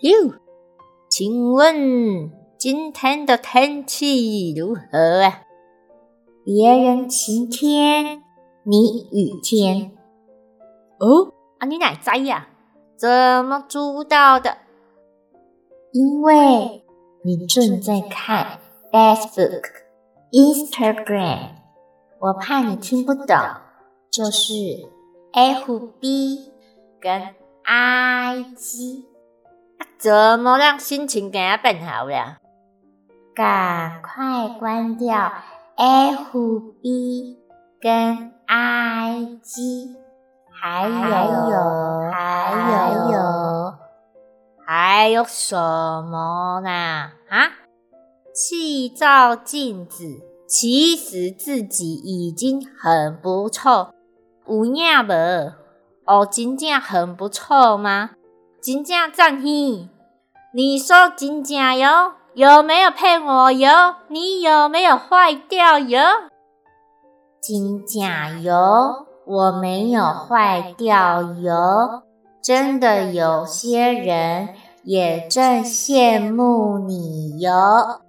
哟，请问今天的天气如何啊？别人晴天，你雨天。哦，啊，你哪灾呀？怎么知道的？因为你正在看 Facebook、Instagram，我怕你听不懂，就是 FB 跟 IG。怎么让心情更加变好了？赶快关掉 FB 跟 IG，还有还有还有什么呢？啊？气照镜子，其实自己已经很不错。有影无？哦，真正很不错吗？金正赞嘿，你说金正哟，有没有骗我哟？你有没有坏掉哟？金正哟，我没有坏掉哟。真的有些人也正羡慕你哟。